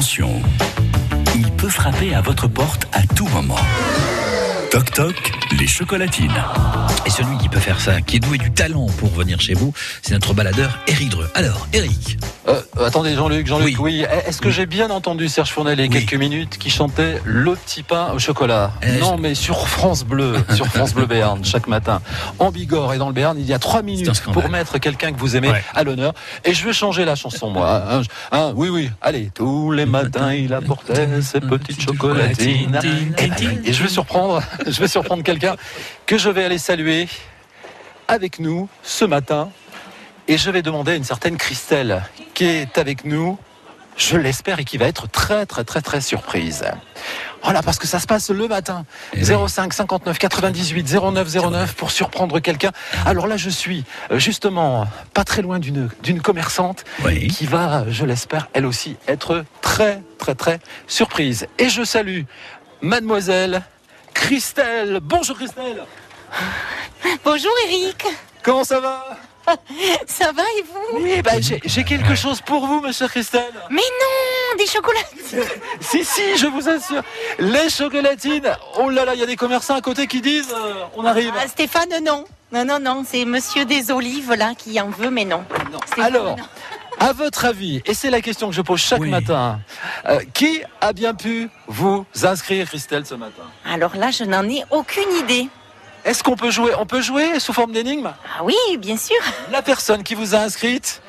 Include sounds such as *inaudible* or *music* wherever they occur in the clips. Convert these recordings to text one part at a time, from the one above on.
Attention, il peut frapper à votre porte à tout moment. Toc toc, les chocolatines. Et celui qui peut faire ça, qui est doué du talent pour venir chez vous, c'est notre baladeur Eric Dreux. Alors, Eric. Euh, attendez, Jean-Luc, Jean-Luc, oui. Est-ce que j'ai bien entendu Serge Fournel il y a quelques minutes qui chantait Le petit pain au chocolat Eh, Non, mais sur France Bleu, *laughs* sur France Bleu Béarn, chaque matin, en Bigorre et dans le Béarn, il y a trois minutes pour mettre quelqu'un que vous aimez Ouais. à l'honneur. Et je vais changer la chanson, moi. Hein, hein, oui, oui, allez. Tous les matins, il apportait ses petites chocolatines. Et, et je vais surprendre, je vais surprendre quelqu'un que je vais aller saluer avec nous ce matin. Et je vais demander à une certaine Christelle qui est avec nous, je l'espère, et qui va être très, très, très, très surprise. Voilà, parce que ça se passe le matin. Oui. 05 59 98 09 09 pour surprendre quelqu'un. Alors là, je suis euh, justement pas très loin d'une d'une commerçante Oui. qui va, je l'espère, elle aussi être très, très, très surprise. Et je salue mademoiselle Christelle. Bonjour Christelle. Bonjour Eric, Comment ça va? *laughs* Ça va et vous? Oui, bah, j'ai quelque chose pour vous, chère Christelle. Mais non, des chocolats *laughs* Si, si, je vous assure. Les chocolatines. Oh là là, il y a des commerçants à côté qui disent euh, on arrive. Ah, Stéphane, non. Non, non, non, c'est Monsieur des Olives là qui en veut, mais non. Alors, non. À votre avis, et c'est la question que je pose chaque Oui. matin, euh, qui a bien pu vous inscrire, Christelle, ce matin? Alors là, je n'en ai aucune idée. Est-ce qu'on peut jouer? On peut jouer sous forme d'énigme? Ah oui, bien sûr. La personne qui vous a inscrite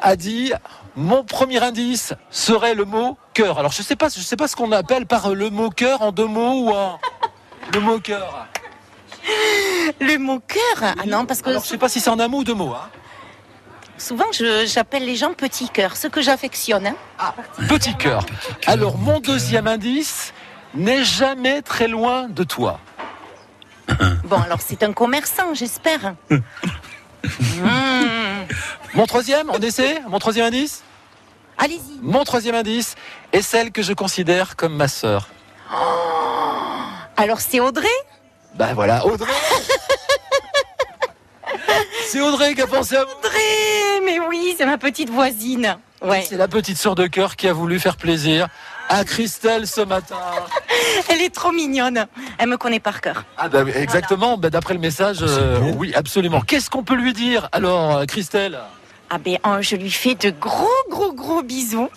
a dit mon premier indice serait le mot cœur. Alors je sais pas, je sais pas ce qu'on appelle par le mot cœur en deux mots ou en le mot cœur. Le mot cœur? Ah non, parce que Alors je sais pas si c'est en un mot ou deux mots. hein. Souvent j'appelle les gens petit cœur, ce que j'affectionne. hein. Petit cœur. Alors mon deuxième indice n'est jamais très loin de toi. *coughs* Bon, alors c'est un commerçant, j'espère. *coughs* Hmm. Mon troisième, on essaie Mon troisième indice Allez-y. Mon troisième indice est celle que je considère comme ma sœur. Alors c'est Audrey? Ben voilà, Audrey *laughs* C'est Audrey qui a pensé à vous Audrey Mais oui, c'est ma petite voisine. Ouais. C'est la petite sœur de cœur qui a voulu faire plaisir à Christelle ce matin. *laughs* Elle est trop mignonne. Elle me connaît par cœur. Ah bah exactement, bah d'après le message, euh, oui, absolument. Qu'est-ce qu'on peut lui dire alors, euh, Christelle? Ah ben, oh, je lui fais de gros, gros, gros bisous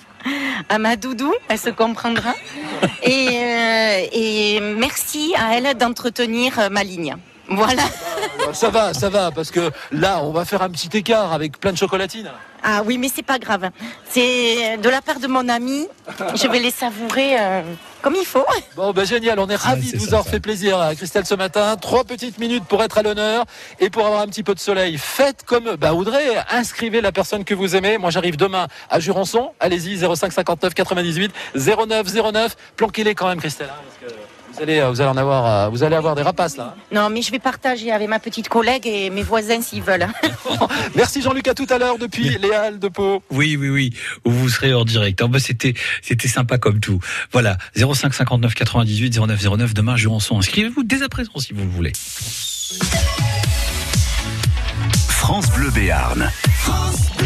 à ma doudou, elle se comprendra. *laughs* Et, euh, et merci à elle d'entretenir ma ligne. Voilà. Euh, Ça va, ça va, parce que là, on va faire un petit écart avec plein de chocolatines. Ah oui, mais c'est pas grave. C'est de la part de mon ami. Je vais les savourer euh, comme il faut. Bon, ben génial, on est ravis de vous avoir fait plaisir, à Christelle, ce matin. Trois petites minutes pour être à l'honneur et pour avoir un petit peu de soleil. Faites comme bah, Audrey, inscrivez la personne que vous aimez. Moi, j'arrive demain à Jurançon. Allez-y, 05 59 98 09 09. Planquez-les quand même, Christelle, hein, parce que vous allez, euh, vous allez en avoir, euh, vous allez avoir des rapaces là. hein. Non, mais je vais partager avec ma petite collègue et mes voisins s'ils veulent. *laughs* Merci Jean-Luc, à tout à l'heure depuis les Halles de Pau. Oui, oui, oui. Où vous serez hors direct. C'était, c'était sympa comme tout. Voilà. 05 59 98 09 09. Demain, Jurançon. Inscrivez-vous dès à présent si vous le voulez. France Bleu Béarn. France Bleu.